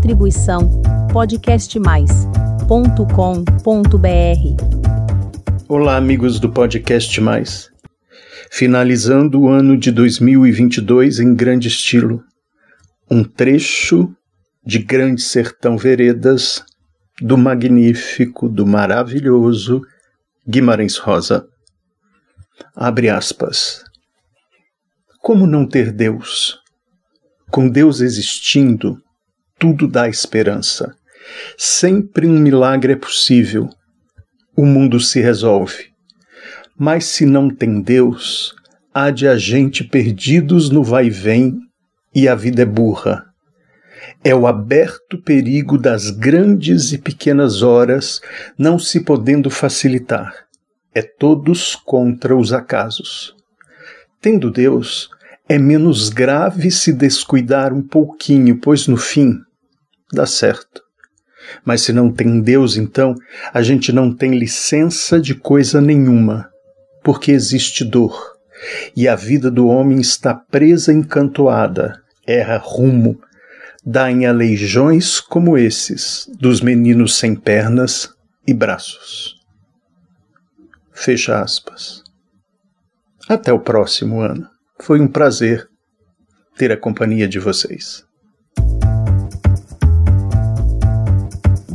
Distribuição podcastmais.com.br. Olá, amigos do Podcast Mais. Finalizando o ano de 2022 em grande estilo. Um trecho de Grande Sertão Veredas do magnífico, do maravilhoso Guimarães Rosa. Abre aspas. Como não ter Deus? Com Deus existindo, tudo dá esperança. Sempre um milagre é possível. O mundo se resolve. Mas se não tem Deus, há de a gente perdidos no vai-vem e a vida é burra. É o aberto perigo das grandes e pequenas horas não se podendo facilitar. É todos contra os acasos. Tendo Deus, é menos grave se descuidar um pouquinho, pois no fim dá certo. Mas se não tem Deus, então, a gente não tem licença de coisa nenhuma, porque existe dor, e a vida do homem está presa encantoada, erra rumo, dá em aleijões como esses dos meninos sem pernas e braços. Fecha aspas. Até o próximo ano. Foi um prazer ter a companhia de vocês.